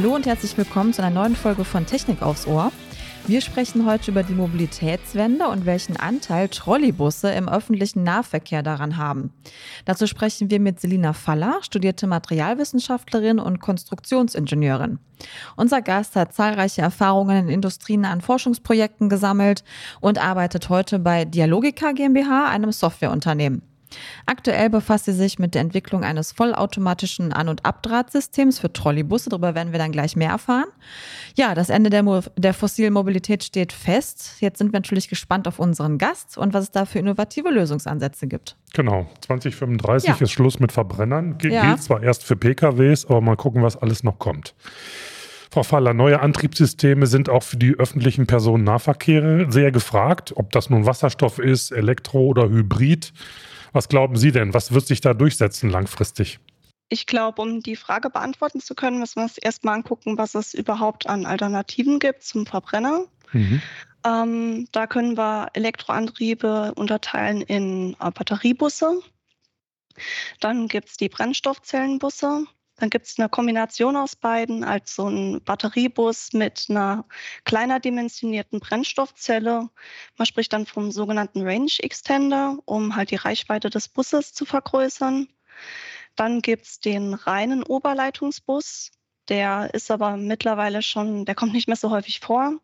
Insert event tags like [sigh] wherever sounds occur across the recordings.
Hallo und herzlich willkommen zu einer neuen Folge von Technik aufs Ohr. Wir sprechen heute über die Mobilitätswende und welchen Anteil Trolleybusse im öffentlichen Nahverkehr daran haben. Dazu sprechen wir mit Selina Faller, studierte Materialwissenschaftlerin und Konstruktionsingenieurin. Unser Gast hat zahlreiche Erfahrungen in Industrien an Forschungsprojekten gesammelt und arbeitet heute bei Dialogica GmbH, einem Softwareunternehmen. Aktuell befasst sie sich mit der Entwicklung eines vollautomatischen An- und Abdrahtsystems für Trolleybusse. Darüber werden wir dann gleich mehr erfahren. Ja, das Ende der, Mo der fossilen Mobilität steht fest. Jetzt sind wir natürlich gespannt auf unseren Gast und was es da für innovative Lösungsansätze gibt. Genau, 2035 ja. ist Schluss mit Verbrennern. Ge ja. Gilt zwar erst für PKWs, aber mal gucken, was alles noch kommt. Frau Faller, neue Antriebssysteme sind auch für die öffentlichen Personennahverkehre sehr gefragt. Ob das nun Wasserstoff ist, Elektro oder Hybrid. Was glauben Sie denn? Was wird sich da durchsetzen langfristig? Ich glaube, um die Frage beantworten zu können, müssen wir uns erstmal angucken, was es überhaupt an Alternativen gibt zum Verbrenner. Mhm. Ähm, da können wir Elektroantriebe unterteilen in äh, Batteriebusse. Dann gibt es die Brennstoffzellenbusse. Dann gibt es eine Kombination aus beiden, also ein Batteriebus mit einer kleiner dimensionierten Brennstoffzelle. Man spricht dann vom sogenannten Range Extender, um halt die Reichweite des Busses zu vergrößern. Dann gibt es den reinen Oberleitungsbus. Der ist aber mittlerweile schon, der kommt nicht mehr so häufig vor,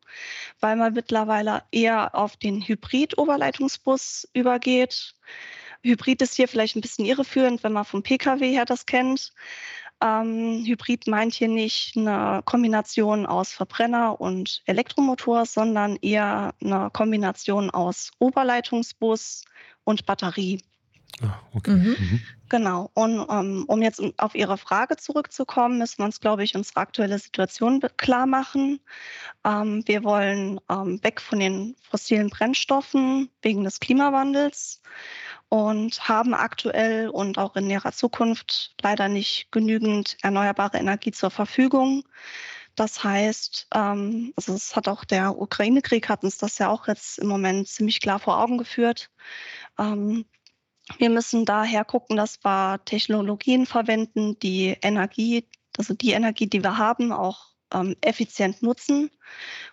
weil man mittlerweile eher auf den Hybrid-Oberleitungsbus übergeht. Hybrid ist hier vielleicht ein bisschen irreführend, wenn man vom Pkw her das kennt. Ähm, Hybrid meint hier nicht eine Kombination aus Verbrenner und Elektromotor, sondern eher eine Kombination aus Oberleitungsbus und Batterie. Ah, okay. Mhm. Mhm. Genau. Und um, ähm, um jetzt auf Ihre Frage zurückzukommen, müssen wir uns, glaube ich, unsere aktuelle Situation klar machen. Ähm, wir wollen ähm, weg von den fossilen Brennstoffen wegen des Klimawandels und haben aktuell und auch in näherer Zukunft leider nicht genügend erneuerbare Energie zur Verfügung. Das heißt, ähm, also es hat auch der Ukraine-Krieg hat uns das ja auch jetzt im Moment ziemlich klar vor Augen geführt. Ähm, wir müssen daher gucken, dass wir Technologien verwenden, die Energie, also die Energie, die wir haben, auch ähm, effizient nutzen.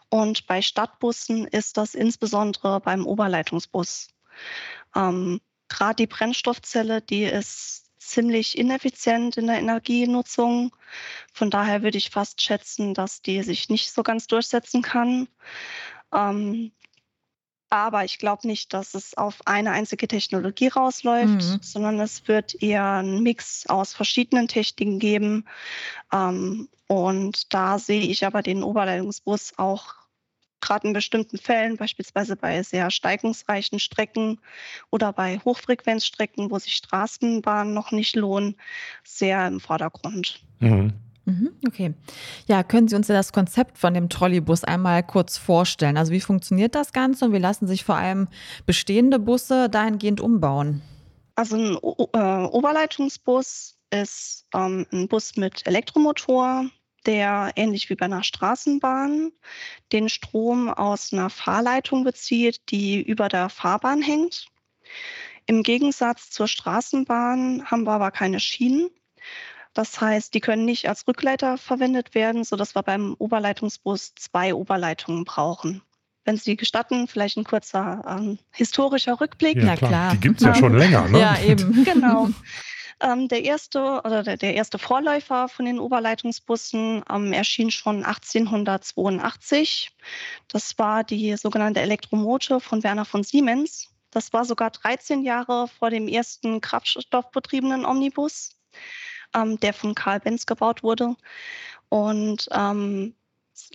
Und bei Stadtbussen ist das insbesondere beim Oberleitungsbus. Ähm, Gerade die Brennstoffzelle, die ist ziemlich ineffizient in der Energienutzung. Von daher würde ich fast schätzen, dass die sich nicht so ganz durchsetzen kann. Ähm, aber ich glaube nicht, dass es auf eine einzige Technologie rausläuft, mhm. sondern es wird eher einen Mix aus verschiedenen Techniken geben. Ähm, und da sehe ich aber den Oberleitungsbus auch gerade in bestimmten Fällen, beispielsweise bei sehr steigungsreichen Strecken oder bei Hochfrequenzstrecken, wo sich Straßenbahnen noch nicht lohnen, sehr im Vordergrund. Mhm. mhm. Okay. Ja, können Sie uns das Konzept von dem Trolleybus einmal kurz vorstellen? Also wie funktioniert das Ganze und wie lassen sich vor allem bestehende Busse dahingehend umbauen? Also ein o äh, Oberleitungsbus ist ähm, ein Bus mit Elektromotor, der ähnlich wie bei einer Straßenbahn den Strom aus einer Fahrleitung bezieht, die über der Fahrbahn hängt. Im Gegensatz zur Straßenbahn haben wir aber keine Schienen. Das heißt, die können nicht als Rückleiter verwendet werden, sodass wir beim Oberleitungsbus zwei Oberleitungen brauchen. Wenn Sie gestatten, vielleicht ein kurzer ähm, historischer Rückblick. Ja, klar. Die gibt es ja schon [laughs] länger, ne? Ja, eben. genau. [laughs] Ähm, der erste oder der, der, erste Vorläufer von den Oberleitungsbussen ähm, erschien schon 1882. Das war die sogenannte Elektromote von Werner von Siemens. Das war sogar 13 Jahre vor dem ersten kraftstoffbetriebenen Omnibus, ähm, der von Karl Benz gebaut wurde. Und ähm,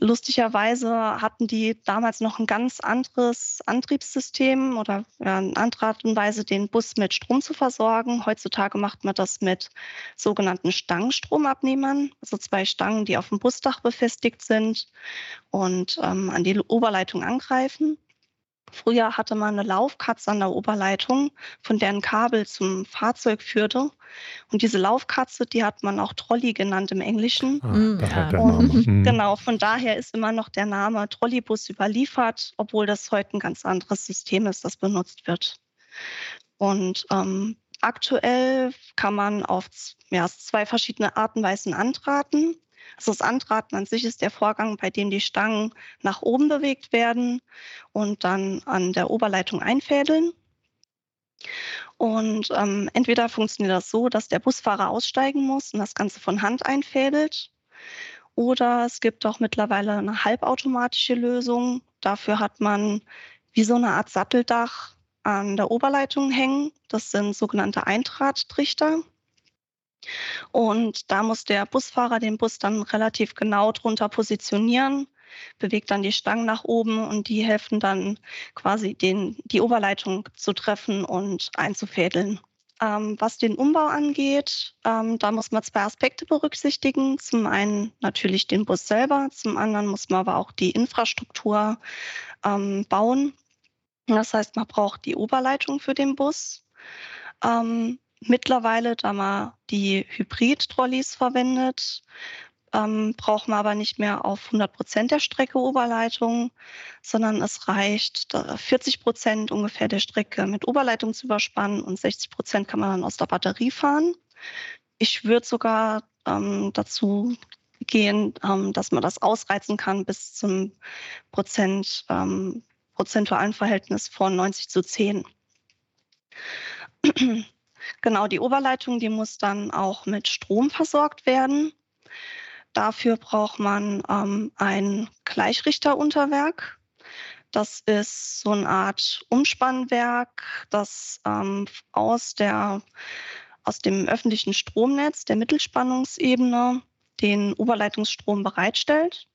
Lustigerweise hatten die damals noch ein ganz anderes Antriebssystem oder eine andere Art und Weise, den Bus mit Strom zu versorgen. Heutzutage macht man das mit sogenannten Stangenstromabnehmern, also zwei Stangen, die auf dem Busdach befestigt sind und ähm, an die Oberleitung angreifen. Früher hatte man eine Laufkatze an der Oberleitung, von der ein Kabel zum Fahrzeug führte. Und diese Laufkatze, die hat man auch Trolley genannt im Englischen. Ah, mhm. ja. Und [laughs] mhm. genau, von daher ist immer noch der Name Trolleybus überliefert, obwohl das heute ein ganz anderes System ist, das benutzt wird. Und ähm, aktuell kann man auf ja, zwei verschiedene Arten und Weisen antraten. Also das Antraten an sich ist der Vorgang, bei dem die Stangen nach oben bewegt werden und dann an der Oberleitung einfädeln. Und ähm, entweder funktioniert das so, dass der Busfahrer aussteigen muss und das Ganze von Hand einfädelt. Oder es gibt auch mittlerweile eine halbautomatische Lösung. Dafür hat man wie so eine Art Satteldach an der Oberleitung hängen. Das sind sogenannte Eintrattrichter. Und da muss der Busfahrer den Bus dann relativ genau drunter positionieren, bewegt dann die Stangen nach oben und die helfen dann quasi den, die Oberleitung zu treffen und einzufädeln. Ähm, was den Umbau angeht, ähm, da muss man zwei Aspekte berücksichtigen. Zum einen natürlich den Bus selber, zum anderen muss man aber auch die Infrastruktur ähm, bauen. Das heißt, man braucht die Oberleitung für den Bus. Ähm, Mittlerweile, da man die Hybrid-Trolleys verwendet, ähm, braucht man aber nicht mehr auf 100 Prozent der Strecke Oberleitung, sondern es reicht 40 Prozent ungefähr der Strecke mit Oberleitung zu überspannen und 60 Prozent kann man dann aus der Batterie fahren. Ich würde sogar ähm, dazu gehen, ähm, dass man das ausreizen kann bis zum Prozent, ähm, prozentualen Verhältnis von 90 zu 10. Genau, die Oberleitung, die muss dann auch mit Strom versorgt werden. Dafür braucht man ähm, ein Gleichrichterunterwerk. Das ist so eine Art Umspannwerk, das ähm, aus, der, aus dem öffentlichen Stromnetz der Mittelspannungsebene den Oberleitungsstrom bereitstellt.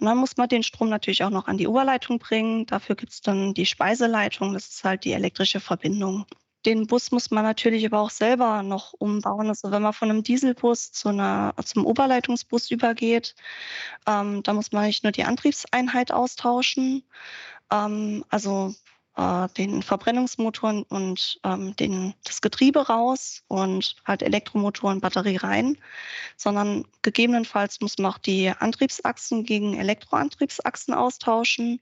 Und dann muss man den Strom natürlich auch noch an die Oberleitung bringen. Dafür gibt es dann die Speiseleitung, das ist halt die elektrische Verbindung den Bus muss man natürlich aber auch selber noch umbauen. Also wenn man von einem Dieselbus zu einer, zum Oberleitungsbus übergeht, ähm, da muss man nicht nur die Antriebseinheit austauschen, ähm, also äh, den Verbrennungsmotor und ähm, den, das Getriebe raus und halt Elektromotor und Batterie rein, sondern gegebenenfalls muss man auch die Antriebsachsen gegen Elektroantriebsachsen austauschen.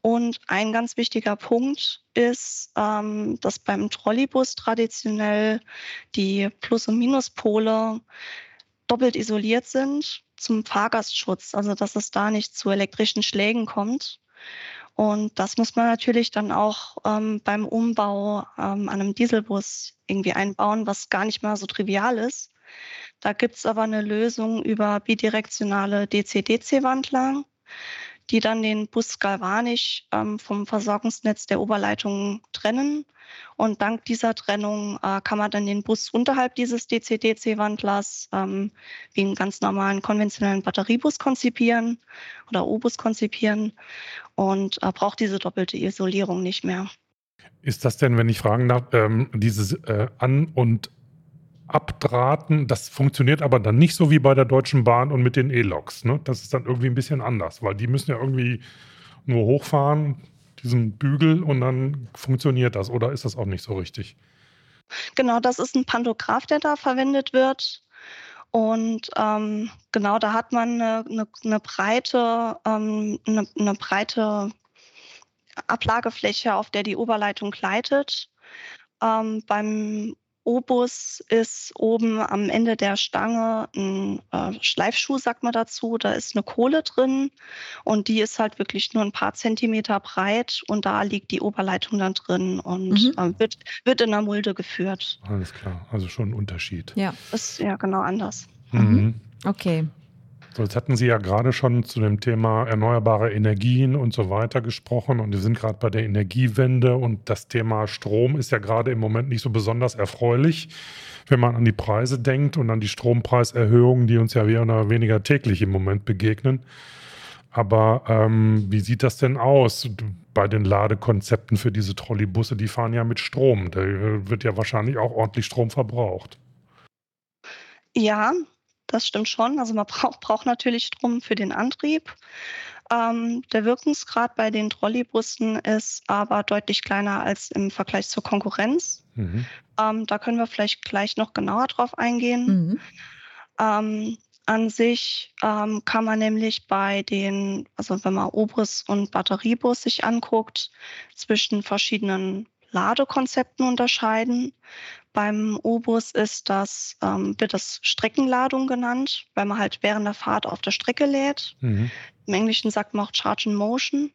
Und ein ganz wichtiger Punkt ist, ähm, dass beim Trolleybus traditionell die Plus- und Minuspole doppelt isoliert sind zum Fahrgastschutz, also dass es da nicht zu elektrischen Schlägen kommt. Und das muss man natürlich dann auch ähm, beim Umbau ähm, an einem Dieselbus irgendwie einbauen, was gar nicht mal so trivial ist. Da gibt es aber eine Lösung über bidirektionale DC-DC-Wandler die dann den Bus galvanisch ähm, vom Versorgungsnetz der Oberleitung trennen. Und dank dieser Trennung äh, kann man dann den Bus unterhalb dieses DC-DC-Wandlers ähm, wie einen ganz normalen konventionellen Batteriebus konzipieren oder O-Bus konzipieren und äh, braucht diese doppelte Isolierung nicht mehr. Ist das denn, wenn ich fragen darf, ähm, dieses äh, An- und abdrahten. Das funktioniert aber dann nicht so wie bei der Deutschen Bahn und mit den E-Loks. Ne? Das ist dann irgendwie ein bisschen anders, weil die müssen ja irgendwie nur hochfahren, diesen Bügel, und dann funktioniert das. Oder ist das auch nicht so richtig? Genau, das ist ein Pantograph, der da verwendet wird. Und ähm, genau, da hat man eine, eine, eine breite, ähm, eine, eine breite Ablagefläche, auf der die Oberleitung gleitet. Ähm, beim Obus ist oben am Ende der Stange ein äh, Schleifschuh, sagt man dazu. Da ist eine Kohle drin und die ist halt wirklich nur ein paar Zentimeter breit und da liegt die Oberleitung dann drin und mhm. äh, wird, wird in der Mulde geführt. Alles klar, also schon ein Unterschied. Ja, ist ja genau anders. Mhm. Okay. So, jetzt hatten Sie ja gerade schon zu dem Thema erneuerbare Energien und so weiter gesprochen und wir sind gerade bei der Energiewende und das Thema Strom ist ja gerade im Moment nicht so besonders erfreulich, wenn man an die Preise denkt und an die Strompreiserhöhungen, die uns ja mehr oder weniger täglich im Moment begegnen. Aber ähm, wie sieht das denn aus bei den Ladekonzepten für diese Trolleybusse? Die fahren ja mit Strom. Da wird ja wahrscheinlich auch ordentlich Strom verbraucht. Ja, das stimmt schon. Also man braucht, braucht natürlich Strom für den Antrieb. Ähm, der Wirkungsgrad bei den Trolleybussen ist aber deutlich kleiner als im Vergleich zur Konkurrenz. Mhm. Ähm, da können wir vielleicht gleich noch genauer drauf eingehen. Mhm. Ähm, an sich ähm, kann man nämlich bei den, also wenn man Obris und Batteriebus sich anguckt, zwischen verschiedenen Ladekonzepten unterscheiden. Beim O-Bus ist das, ähm, wird das Streckenladung genannt, weil man halt während der Fahrt auf der Strecke lädt. Mhm. Im Englischen sagt man auch Charge in Motion.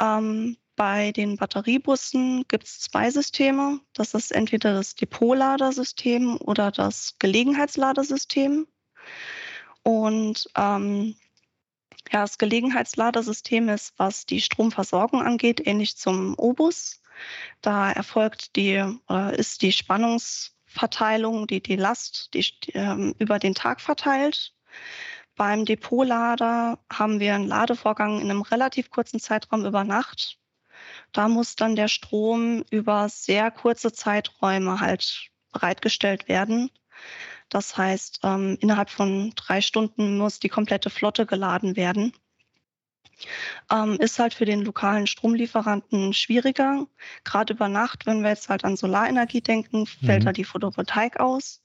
Ähm, bei den Batteriebussen gibt es zwei Systeme. Das ist entweder das Depotladersystem oder das Gelegenheitsladesystem. Und ähm, ja, das Gelegenheitsladersystem ist, was die Stromversorgung angeht, ähnlich zum O-Bus. Da erfolgt die, äh, ist die Spannungsverteilung, die, die Last die, äh, über den Tag verteilt. Beim Depotlader haben wir einen Ladevorgang in einem relativ kurzen Zeitraum über Nacht. Da muss dann der Strom über sehr kurze Zeiträume halt bereitgestellt werden. Das heißt, ähm, innerhalb von drei Stunden muss die komplette Flotte geladen werden. Ähm, ist halt für den lokalen Stromlieferanten schwieriger. Gerade über Nacht, wenn wir jetzt halt an Solarenergie denken, fällt mhm. da die Photovoltaik aus.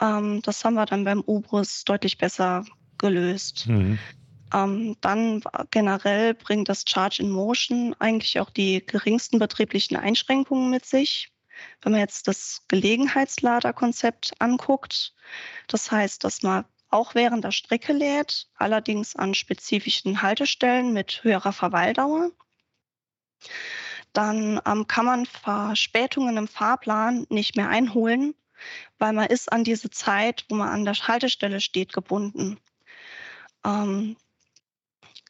Ähm, das haben wir dann beim Ubris deutlich besser gelöst. Mhm. Ähm, dann generell bringt das Charge in Motion eigentlich auch die geringsten betrieblichen Einschränkungen mit sich. Wenn man jetzt das Gelegenheitsladerkonzept anguckt, das heißt, dass man auch während der Strecke lädt, allerdings an spezifischen Haltestellen mit höherer Verweildauer. Dann ähm, kann man Verspätungen im Fahrplan nicht mehr einholen, weil man ist an diese Zeit, wo man an der Haltestelle steht, gebunden. Ähm,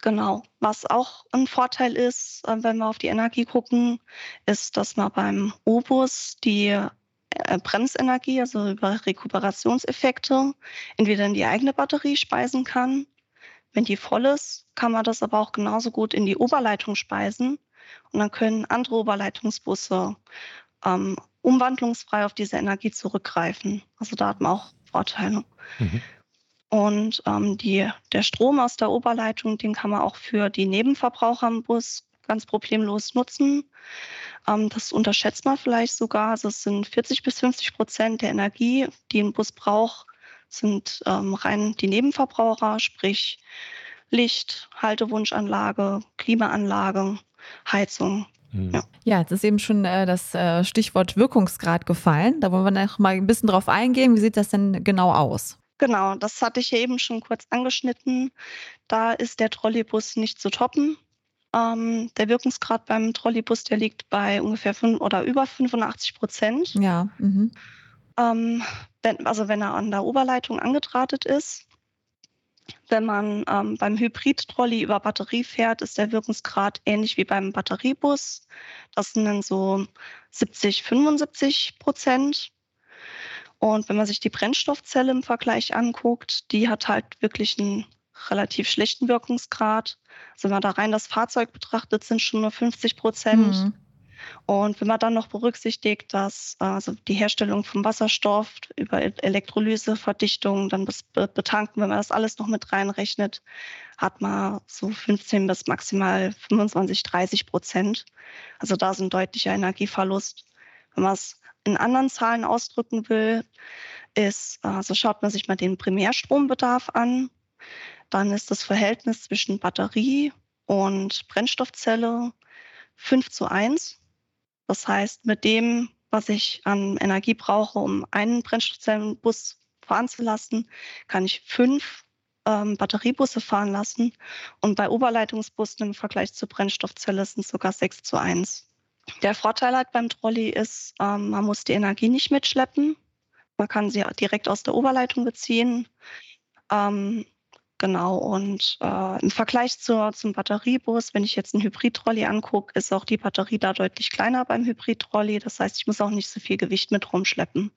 Genau. Was auch ein Vorteil ist, äh, wenn wir auf die Energie gucken, ist, dass man beim O-Bus die Bremsenergie, also über Rekuperationseffekte, entweder in die eigene Batterie speisen kann. Wenn die voll ist, kann man das aber auch genauso gut in die Oberleitung speisen. Und dann können andere Oberleitungsbusse ähm, umwandlungsfrei auf diese Energie zurückgreifen. Also da hat man auch Vorteile. Mhm. Und ähm, die, der Strom aus der Oberleitung, den kann man auch für die Nebenverbraucher im Bus ganz problemlos nutzen. Ähm, das unterschätzt man vielleicht sogar. Also es sind 40 bis 50 Prozent der Energie, die ein Bus braucht, sind ähm, rein die Nebenverbraucher, sprich Licht, Haltewunschanlage, Klimaanlage, Heizung. Mhm. Ja. ja, jetzt ist eben schon äh, das äh, Stichwort Wirkungsgrad gefallen. Da wollen wir noch mal ein bisschen drauf eingehen. Wie sieht das denn genau aus? Genau, das hatte ich ja eben schon kurz angeschnitten. Da ist der Trolleybus nicht zu toppen. Ähm, der Wirkungsgrad beim Trolleybus, der liegt bei ungefähr fünf oder über 85 Prozent. Ja. Mhm. Ähm, wenn, also wenn er an der Oberleitung angedrahtet ist. Wenn man ähm, beim Hybrid-Trolley über Batterie fährt, ist der Wirkungsgrad ähnlich wie beim Batteriebus. Das sind dann so 70, 75 Prozent. Und wenn man sich die Brennstoffzelle im Vergleich anguckt, die hat halt wirklich einen relativ schlechten Wirkungsgrad. Also wenn man da rein das Fahrzeug betrachtet, sind schon nur 50 Prozent. Mhm. Und wenn man dann noch berücksichtigt, dass also die Herstellung von Wasserstoff über Elektrolyse, Verdichtung, dann das Betanken, wenn man das alles noch mit reinrechnet, hat man so 15 bis maximal 25, 30 Prozent. Also da ist ein deutlicher Energieverlust. Wenn man es in anderen Zahlen ausdrücken will, ist, also schaut man sich mal den Primärstrombedarf an, dann ist das Verhältnis zwischen Batterie und Brennstoffzelle 5 zu 1. Das heißt, mit dem, was ich an Energie brauche, um einen Brennstoffzellenbus fahren zu lassen, kann ich fünf ähm, Batteriebusse fahren lassen. Und bei Oberleitungsbussen im Vergleich zur Brennstoffzelle sind sogar 6 zu 1. Der Vorteil halt beim Trolley ist, ähm, man muss die Energie nicht mitschleppen. Man kann sie direkt aus der Oberleitung beziehen. Ähm, genau, und äh, im Vergleich zur, zum Batteriebus, wenn ich jetzt einen Hybrid-Trolley angucke, ist auch die Batterie da deutlich kleiner beim Hybrid-Trolley. Das heißt, ich muss auch nicht so viel Gewicht mit rumschleppen.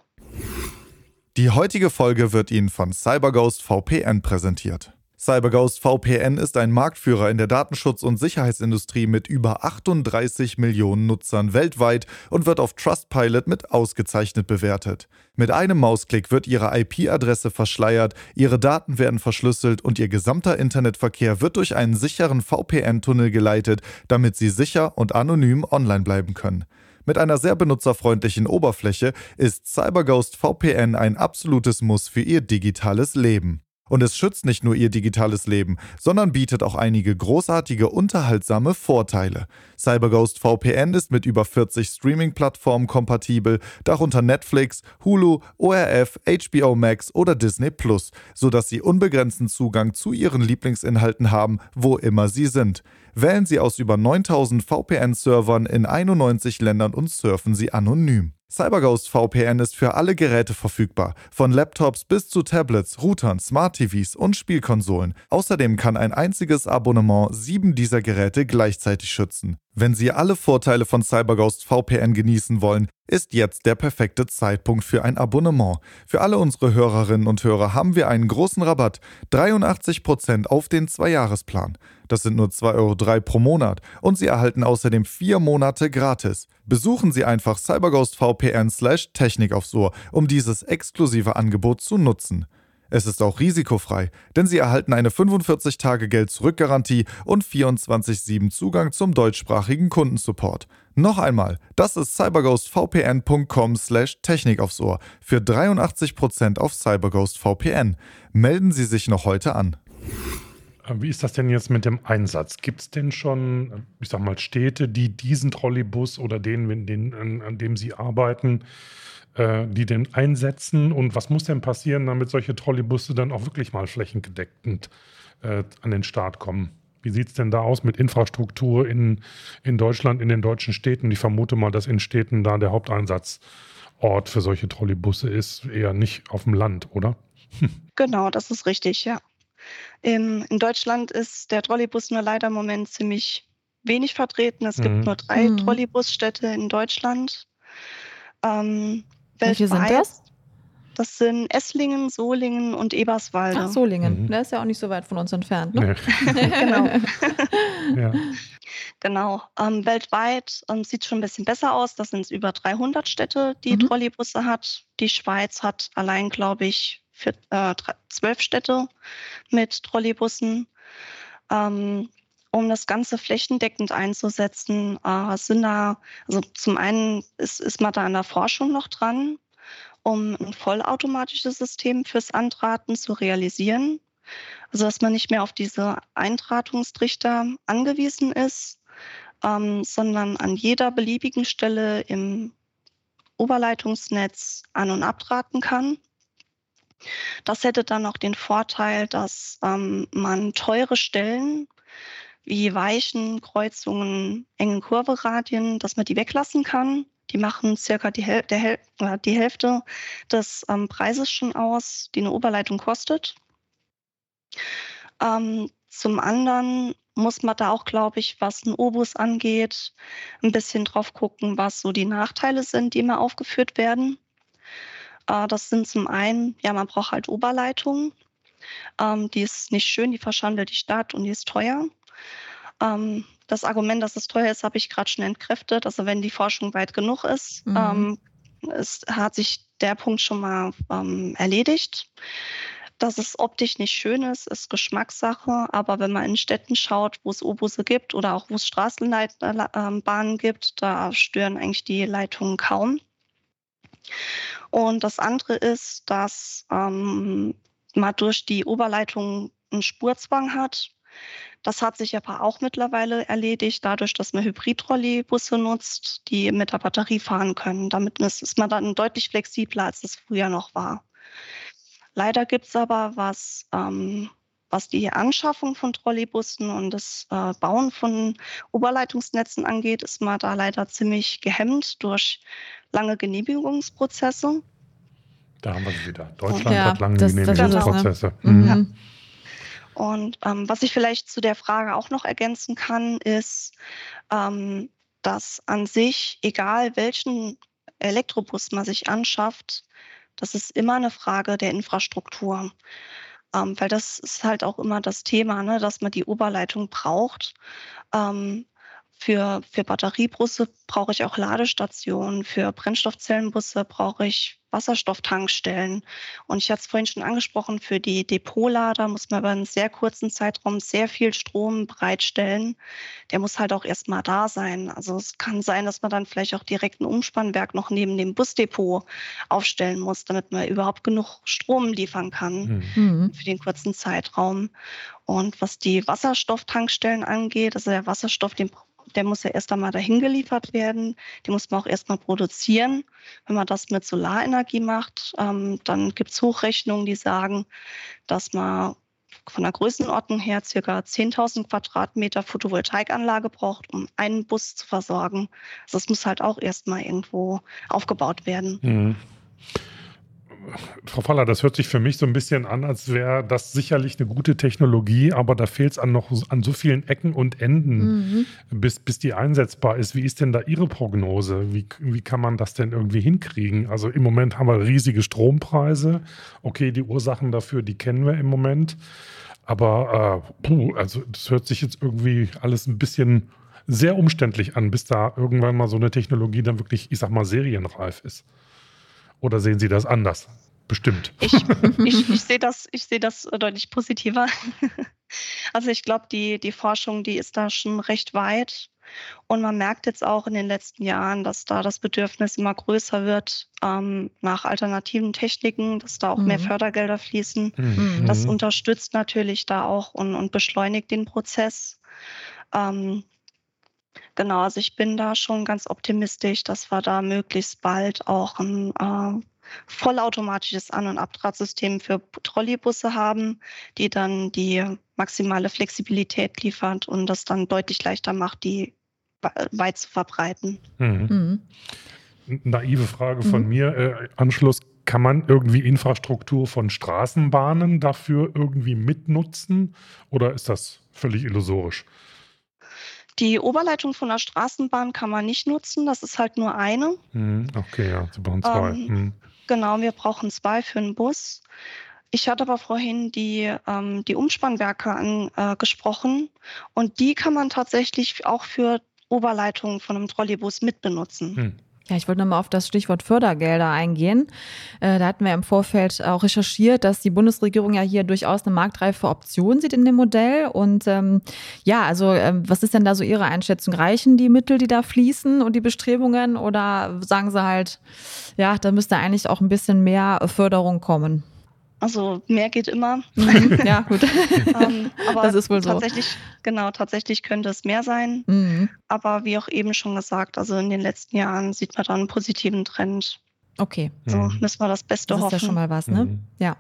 Die heutige Folge wird Ihnen von CyberGhost VPN präsentiert. CyberGhost VPN ist ein Marktführer in der Datenschutz- und Sicherheitsindustrie mit über 38 Millionen Nutzern weltweit und wird auf Trustpilot mit ausgezeichnet bewertet. Mit einem Mausklick wird Ihre IP-Adresse verschleiert, Ihre Daten werden verschlüsselt und Ihr gesamter Internetverkehr wird durch einen sicheren VPN-Tunnel geleitet, damit Sie sicher und anonym online bleiben können. Mit einer sehr benutzerfreundlichen Oberfläche ist CyberGhost VPN ein absolutes Muss für Ihr digitales Leben. Und es schützt nicht nur ihr digitales Leben, sondern bietet auch einige großartige, unterhaltsame Vorteile. CyberGhost VPN ist mit über 40 Streaming-Plattformen kompatibel, darunter Netflix, Hulu, ORF, HBO Max oder Disney Plus, sodass Sie unbegrenzten Zugang zu Ihren Lieblingsinhalten haben, wo immer Sie sind. Wählen Sie aus über 9000 VPN-Servern in 91 Ländern und surfen Sie anonym. CyberGhost VPN ist für alle Geräte verfügbar, von Laptops bis zu Tablets, Routern, Smart TVs und Spielkonsolen. Außerdem kann ein einziges Abonnement sieben dieser Geräte gleichzeitig schützen. Wenn Sie alle Vorteile von CyberGhost VPN genießen wollen, ist jetzt der perfekte Zeitpunkt für ein Abonnement. Für alle unsere Hörerinnen und Hörer haben wir einen großen Rabatt, 83% auf den Zweijahresplan. Das sind nur 2,03 Euro pro Monat und Sie erhalten außerdem vier Monate gratis. Besuchen Sie einfach CyberGhost VPN slash Technik aufs Ohr, um dieses exklusive Angebot zu nutzen. Es ist auch risikofrei, denn Sie erhalten eine 45-Tage-Geld-Zurück-Garantie und 24-7 Zugang zum deutschsprachigen Kundensupport. Noch einmal, das ist cyberghostvpn.com slash Technik aufs Ohr für 83% auf CyberGhost VPN. Melden Sie sich noch heute an. Äh, wie ist das denn jetzt mit dem Einsatz? Gibt es denn schon, ich sag mal, Städte, die diesen Trolleybus oder den, den an, an dem Sie arbeiten, äh, die den einsetzen? Und was muss denn passieren, damit solche Trolleybusse dann auch wirklich mal flächendeckend äh, an den Start kommen? Wie sieht es denn da aus mit Infrastruktur in, in Deutschland, in den deutschen Städten? Ich vermute mal, dass in Städten da der Haupteinsatzort für solche Trolleybusse ist, eher nicht auf dem Land, oder? [laughs] Genau, das ist richtig, ja. In, in Deutschland ist der Trolleybus nur leider im Moment ziemlich wenig vertreten. Es gibt mhm. nur drei mhm. Trolleybusstädte in Deutschland. Ähm, welche sind das? Das sind Esslingen, Solingen und Eberswalde. Ach, Solingen. Mhm. Der ist ja auch nicht so weit von uns entfernt. Ne? Nee. [laughs] genau. [laughs] ja. Genau. Ähm, weltweit ähm, sieht es schon ein bisschen besser aus. Das sind über 300 Städte, die mhm. Trolleybusse hat. Die Schweiz hat allein, glaube ich, für, äh, zwölf Städte mit Trolleybussen. Ähm, um das Ganze flächendeckend einzusetzen, äh, sind da, also zum einen ist, ist man da in der Forschung noch dran, um ein vollautomatisches System fürs Antraten zu realisieren. Also dass man nicht mehr auf diese Eintratungstrichter angewiesen ist, ähm, sondern an jeder beliebigen Stelle im Oberleitungsnetz an- und abtraten kann. Das hätte dann auch den Vorteil, dass ähm, man teure Stellen wie Weichen, Kreuzungen, engen Kurveradien, dass man die weglassen kann. Die machen circa die, Häl Häl die Hälfte des ähm, Preises schon aus, die eine Oberleitung kostet. Ähm, zum anderen muss man da auch, glaube ich, was ein Obus angeht, ein bisschen drauf gucken, was so die Nachteile sind, die immer aufgeführt werden. Äh, das sind zum einen, ja, man braucht halt Oberleitungen. Ähm, die ist nicht schön, die verschandelt die Stadt und die ist teuer. Ähm, das Argument, dass es teuer ist, habe ich gerade schon entkräftet. Also wenn die Forschung weit genug ist, mhm. ähm, es hat sich der Punkt schon mal ähm, erledigt. Dass es optisch nicht schön ist, ist Geschmackssache. Aber wenn man in Städten schaut, wo es Obusse gibt oder auch wo es Straßenbahnen gibt, da stören eigentlich die Leitungen kaum. Und das andere ist, dass ähm, man durch die Oberleitung einen Spurzwang hat. Das hat sich aber auch mittlerweile erledigt, dadurch, dass man Hybrid-Trolleybusse nutzt, die mit der Batterie fahren können. Damit ist man dann deutlich flexibler, als es früher noch war. Leider gibt es aber, was, ähm, was die Anschaffung von Trolleybussen und das äh, Bauen von Oberleitungsnetzen angeht, ist man da leider ziemlich gehemmt durch lange Genehmigungsprozesse. Da haben wir sie wieder. Deutschland ja, hat lange das, Genehmigungsprozesse. Das mhm. ja. Und ähm, was ich vielleicht zu der Frage auch noch ergänzen kann, ist, ähm, dass an sich, egal welchen Elektrobus man sich anschafft, das ist immer eine Frage der Infrastruktur. Ähm, weil das ist halt auch immer das Thema, ne, dass man die Oberleitung braucht. Ähm, für, für Batteriebusse brauche ich auch Ladestationen. Für Brennstoffzellenbusse brauche ich Wasserstofftankstellen. Und ich hatte es vorhin schon angesprochen, für die Depotlader muss man über einen sehr kurzen Zeitraum sehr viel Strom bereitstellen. Der muss halt auch erstmal da sein. Also es kann sein, dass man dann vielleicht auch direkt ein Umspannwerk noch neben dem Busdepot aufstellen muss, damit man überhaupt genug Strom liefern kann mhm. für den kurzen Zeitraum. Und was die Wasserstofftankstellen angeht, also der Wasserstoff, den der muss ja erst einmal dahin geliefert werden. Den muss man auch erstmal produzieren. Wenn man das mit Solarenergie macht, ähm, dann gibt es Hochrechnungen, die sagen, dass man von der Größenordnung her circa 10.000 Quadratmeter Photovoltaikanlage braucht, um einen Bus zu versorgen. Also das muss halt auch erstmal irgendwo aufgebaut werden. Mhm. Frau Faller, das hört sich für mich so ein bisschen an, als wäre das sicherlich eine gute Technologie, aber da fehlt es an noch an so vielen Ecken und Enden, mhm. bis, bis die einsetzbar ist. Wie ist denn da Ihre Prognose? Wie, wie kann man das denn irgendwie hinkriegen? Also im Moment haben wir riesige Strompreise. Okay, die Ursachen dafür, die kennen wir im Moment. Aber äh, puh, also das hört sich jetzt irgendwie alles ein bisschen sehr umständlich an, bis da irgendwann mal so eine Technologie dann wirklich, ich sag mal, serienreif ist. Oder sehen Sie das anders? Bestimmt. Ich, [laughs] ich, ich sehe das, ich sehe das deutlich positiver. [laughs] Also ich glaube, die, die Forschung, die ist da schon recht weit. Und man merkt jetzt auch in den letzten Jahren, dass da das Bedürfnis immer größer wird ähm, nach alternativen Techniken, dass da auch mhm. mehr Fördergelder fließen. Mhm. Das unterstützt natürlich da auch und, und beschleunigt den Prozess. Ähm, Genau, also ich bin da schon ganz optimistisch, dass wir da möglichst bald auch ein äh, vollautomatisches An- und Abdrahtsystem für Trolleybusse haben, die dann die maximale Flexibilität liefert und das dann deutlich leichter macht, die weit zu verbreiten. Mhm. Mhm. Naive Frage von mhm. mir. Äh, Anschluss, kann man irgendwie Infrastruktur von Straßenbahnen dafür irgendwie mitnutzen oder ist das völlig illusorisch? Die Oberleitung von der Straßenbahn kann man nicht nutzen, das ist halt nur eine. Hm, okay, ja, Sie brauchen zwei. Ähm, hm. Genau, wir brauchen zwei für einen Bus. Ich hatte aber vorhin die, ähm, die Umspannwerke angesprochen äh, und die kann man tatsächlich auch für Oberleitungen von einem Trolleybus mitbenutzen. Hm. Ja, ich wollte nochmal auf das Stichwort Fördergelder eingehen. Äh, da hatten wir im Vorfeld auch recherchiert, dass die Bundesregierung ja hier durchaus eine marktreife Option sieht in dem Modell. Und ähm, ja, also äh, was ist denn da so Ihre Einschätzung? Reichen die Mittel, die da fließen und die Bestrebungen? Oder sagen Sie halt, ja, da müsste eigentlich auch ein bisschen mehr Förderung kommen? Also mehr geht immer. Mhm. [laughs] ja, gut. ähm, aber das ist wohl tatsächlich, so. Genau, tatsächlich könnte es mehr sein. Mhm. Aber wie auch eben schon gesagt, also in den letzten Jahren sieht man da einen positiven Trend. Okay. So mhm. müssen wir das Beste das hoffen. Das ist ja schon mal was, ne? Mhm. Ja.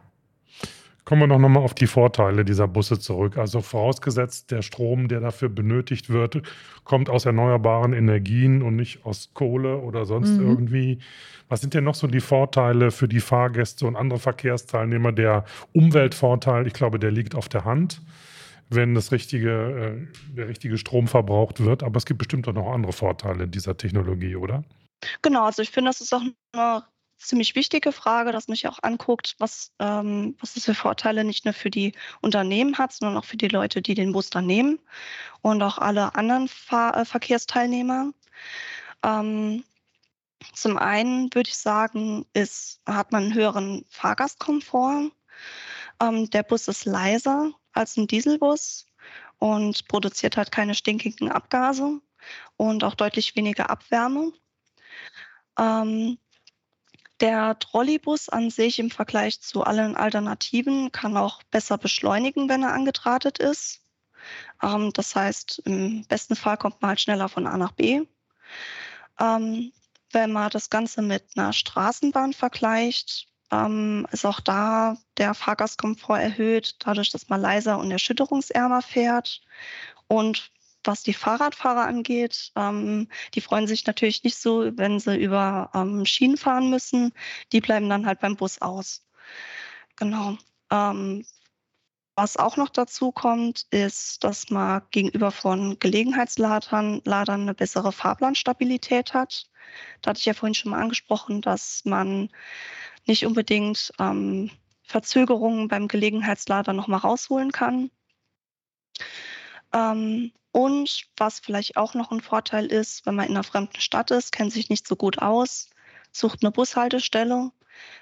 Kommen wir noch mal auf die Vorteile dieser Busse zurück. Also vorausgesetzt, der Strom, der dafür benötigt wird, kommt aus erneuerbaren Energien und nicht aus Kohle oder sonst mhm. irgendwie. Was sind denn noch so die Vorteile für die Fahrgäste und andere Verkehrsteilnehmer? Der Umweltvorteil, ich glaube, der liegt auf der Hand, wenn das richtige, äh, der richtige Strom verbraucht wird. Aber es gibt bestimmt auch noch andere Vorteile dieser Technologie, oder? Genau, also ich finde, das ist auch eine ziemlich wichtige Frage, dass man sich auch anguckt, was, ähm, was es für Vorteile nicht nur für die Unternehmen hat, sondern auch für die Leute, die den Bus dann nehmen und auch alle anderen Fahr äh, Verkehrsteilnehmer. Ähm, zum einen würde ich sagen, ist, hat man einen höheren Fahrgastkomfort. Ähm, der Bus ist leiser als ein Dieselbus und produziert halt keine stinkigen Abgase und auch deutlich weniger Abwärme. Ähm, der Trolleybus an sich im Vergleich zu allen Alternativen kann auch besser beschleunigen, wenn er angedrahtet ist. Ähm, das heißt, im besten Fall kommt man halt schneller von A nach B. Ähm, wenn man das Ganze mit einer Straßenbahn vergleicht, ähm, ist auch da der Fahrgastkomfort erhöht, dadurch, dass man leiser und erschütterungsärmer fährt. Und was die Fahrradfahrer angeht, ähm, die freuen sich natürlich nicht so, wenn sie über ähm, Schienen fahren müssen. Die bleiben dann halt beim Bus aus. Genau. Ähm, was auch noch dazu kommt, ist, dass man gegenüber von Gelegenheitsladern Ladern eine bessere Fahrplanstabilität hat. Da hatte ich ja vorhin schon mal angesprochen, dass man nicht unbedingt ähm, Verzögerungen beim Gelegenheitslader nochmal rausholen kann. Ähm, und was vielleicht auch noch ein Vorteil ist, wenn man in einer fremden Stadt ist, kennt sich nicht so gut aus, sucht eine Bushaltestelle,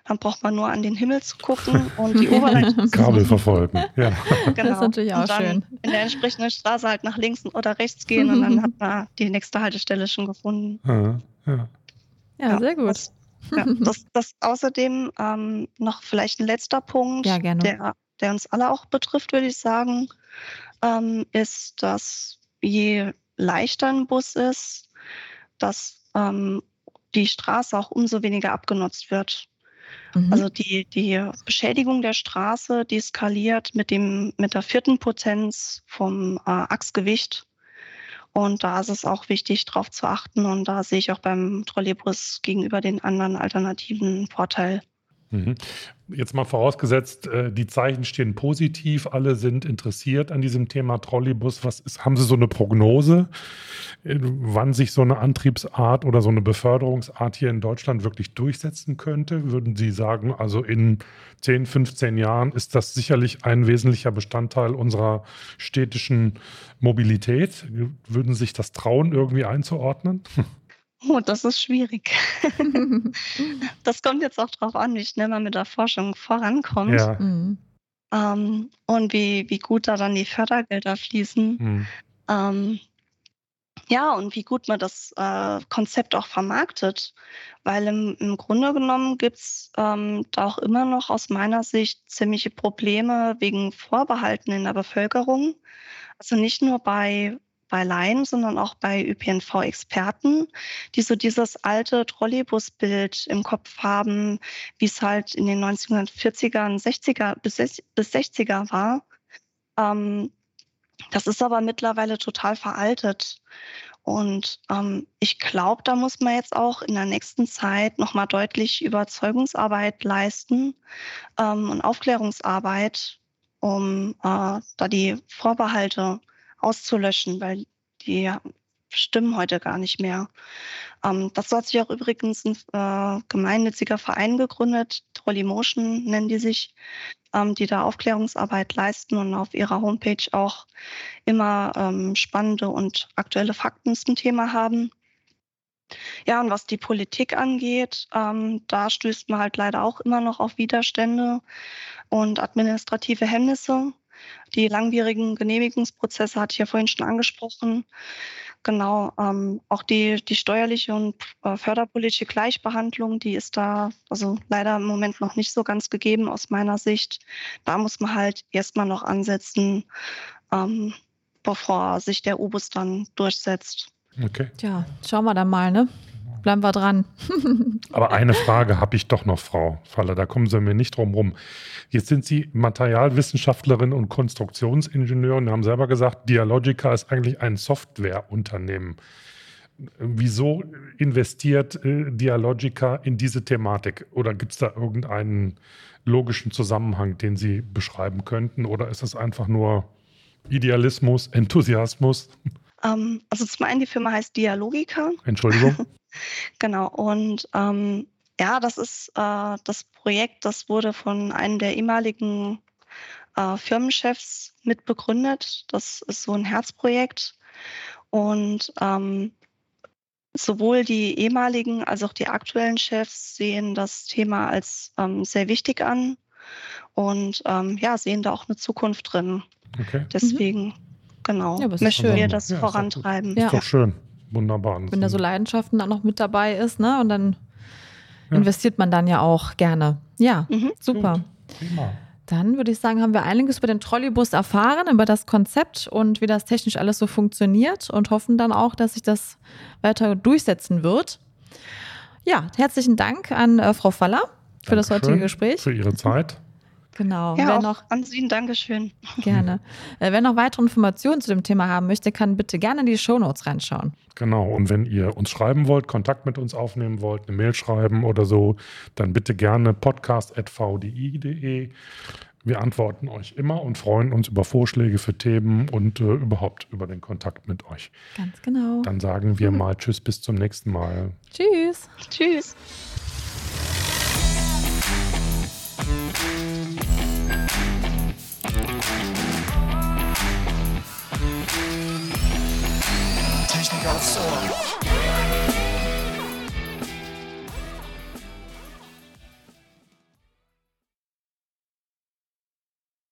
dann braucht man nur an den Himmel zu gucken [laughs] und die Oberleitung Kabel verfolgen. Ja. [laughs] Genau. Das ist natürlich auch und dann schön. In der entsprechenden Straße halt nach links oder rechts gehen und dann [laughs] hat man die nächste Haltestelle schon gefunden. Ja, ja. ja sehr gut. Das, ja, das, das außerdem ähm, noch vielleicht ein letzter Punkt, ja, der, der uns alle auch betrifft, würde ich sagen, ähm, ist, dass je leichter ein Bus ist, dass ähm, die Straße auch umso weniger abgenutzt wird. Mhm. Also die, die Beschädigung der Straße, die skaliert mit, dem, mit der vierten Potenz vom äh, Achsgewicht. Und da ist es auch wichtig, darauf zu achten. Und da sehe ich auch beim Trolleybus gegenüber den anderen alternativen Vorteil. Mhm. Jetzt mal vorausgesetzt, äh, die Zeichen stehen positiv, alle sind interessiert an diesem Thema Trolleybus. Was ist, haben Sie so eine Prognose, äh, wann sich so eine Antriebsart oder so eine Beförderungsart hier in Deutschland wirklich durchsetzen könnte? Würden Sie sagen, also in 10, 15 Jahren ist das sicherlich ein wesentlicher Bestandteil unserer städtischen Mobilität? Würden Sie sich das trauen, irgendwie einzuordnen? [laughs] Oh, das ist schwierig. [laughs] [laughs] das kommt jetzt auch darauf an, wie schnell man mit der Forschung vorankommt. Ja. Mhm. Ähm, und wie, wie gut da dann die Fördergelder fließen. Mhm. Ähm, ja, und wie gut man das äh, Konzept auch vermarktet. Weil im, im Grunde genommen gibt es ähm, da auch immer noch aus meiner Sicht ziemliche Probleme wegen Vorbehalten in der Bevölkerung. Also nicht nur bei bei Laien, sondern auch bei ÖPNV-Experten, die so dieses alte Trolleybusbild im Kopf haben, wie es halt in den 1940er, 60er bis 60er war. Ähm, das ist aber mittlerweile total veraltet. Und ähm, ich glaube, da muss man jetzt auch in der nächsten Zeit nochmal deutlich Überzeugungsarbeit leisten ähm, und Aufklärungsarbeit, um äh, da die Vorbehalte auszulöschen, weil die stimmen heute gar nicht mehr. Ähm, das hat sich auch übrigens ein äh, gemeinnütziger Verein gegründet, Trollymotion nennen die sich, ähm, die da Aufklärungsarbeit leisten und auf ihrer Homepage auch immer ähm, spannende und aktuelle Fakten zum Thema haben. Ja, und was die Politik angeht, ähm, da stößt man halt leider auch immer noch auf Widerstände und administrative Hemmnisse. Die langwierigen Genehmigungsprozesse hatte ich ja vorhin schon angesprochen. Genau, ähm, auch die, die steuerliche und äh, förderpolitische Gleichbehandlung, die ist da also leider im Moment noch nicht so ganz gegeben aus meiner Sicht. Da muss man halt erstmal noch ansetzen, ähm, bevor sich der Obus dann durchsetzt. Okay. Tja, schauen wir dann mal, ne? Bleiben wir dran. [laughs] Aber eine Frage habe ich doch noch, Frau Faller, da kommen Sie mir nicht drum rum. Jetzt sind Sie Materialwissenschaftlerin und Konstruktionsingenieurin und haben selber gesagt, Dialogica ist eigentlich ein Softwareunternehmen. Wieso investiert äh, Dialogica in diese Thematik? Oder gibt es da irgendeinen logischen Zusammenhang, den Sie beschreiben könnten? Oder ist es einfach nur Idealismus, Enthusiasmus? Ähm, also zum einen, die Firma heißt Dialogica. Entschuldigung. [laughs] Genau, und ähm, ja, das ist äh, das Projekt, das wurde von einem der ehemaligen äh, Firmenchefs mitbegründet. Das ist so ein Herzprojekt. Und ähm, sowohl die ehemaligen als auch die aktuellen Chefs sehen das Thema als ähm, sehr wichtig an und ähm, ja, sehen da auch eine Zukunft drin. Okay. Deswegen, mhm. genau, ja, möchten wir das ja, vorantreiben. Ist, ist doch schön. Wunderbar. Wenn da so Leidenschaften dann noch mit dabei ist, ne? Und dann ja. investiert man dann ja auch gerne. Ja, mhm. super. Prima. Dann würde ich sagen, haben wir einiges über den Trolleybus erfahren, über das Konzept und wie das technisch alles so funktioniert und hoffen dann auch, dass sich das weiter durchsetzen wird. Ja, herzlichen Dank an äh, Frau Faller für Dankeschön das heutige Gespräch. Für Ihre Zeit. Genau. Ja, wer noch, an Sie ein Dankeschön. [laughs] Gerne. Äh, wer noch weitere Informationen zu dem Thema haben möchte, kann bitte gerne in die Shownotes reinschauen. Genau. Und wenn ihr uns schreiben wollt, Kontakt mit uns aufnehmen wollt, eine Mail schreiben oder so, dann bitte gerne podcast.vdi.de. Wir antworten euch immer und freuen uns über Vorschläge für Themen und äh, überhaupt über den Kontakt mit euch. Ganz genau. Dann sagen wir [laughs] mal Tschüss, bis zum nächsten Mal. Tschüss. Tschüss. Technik aufs Ohr.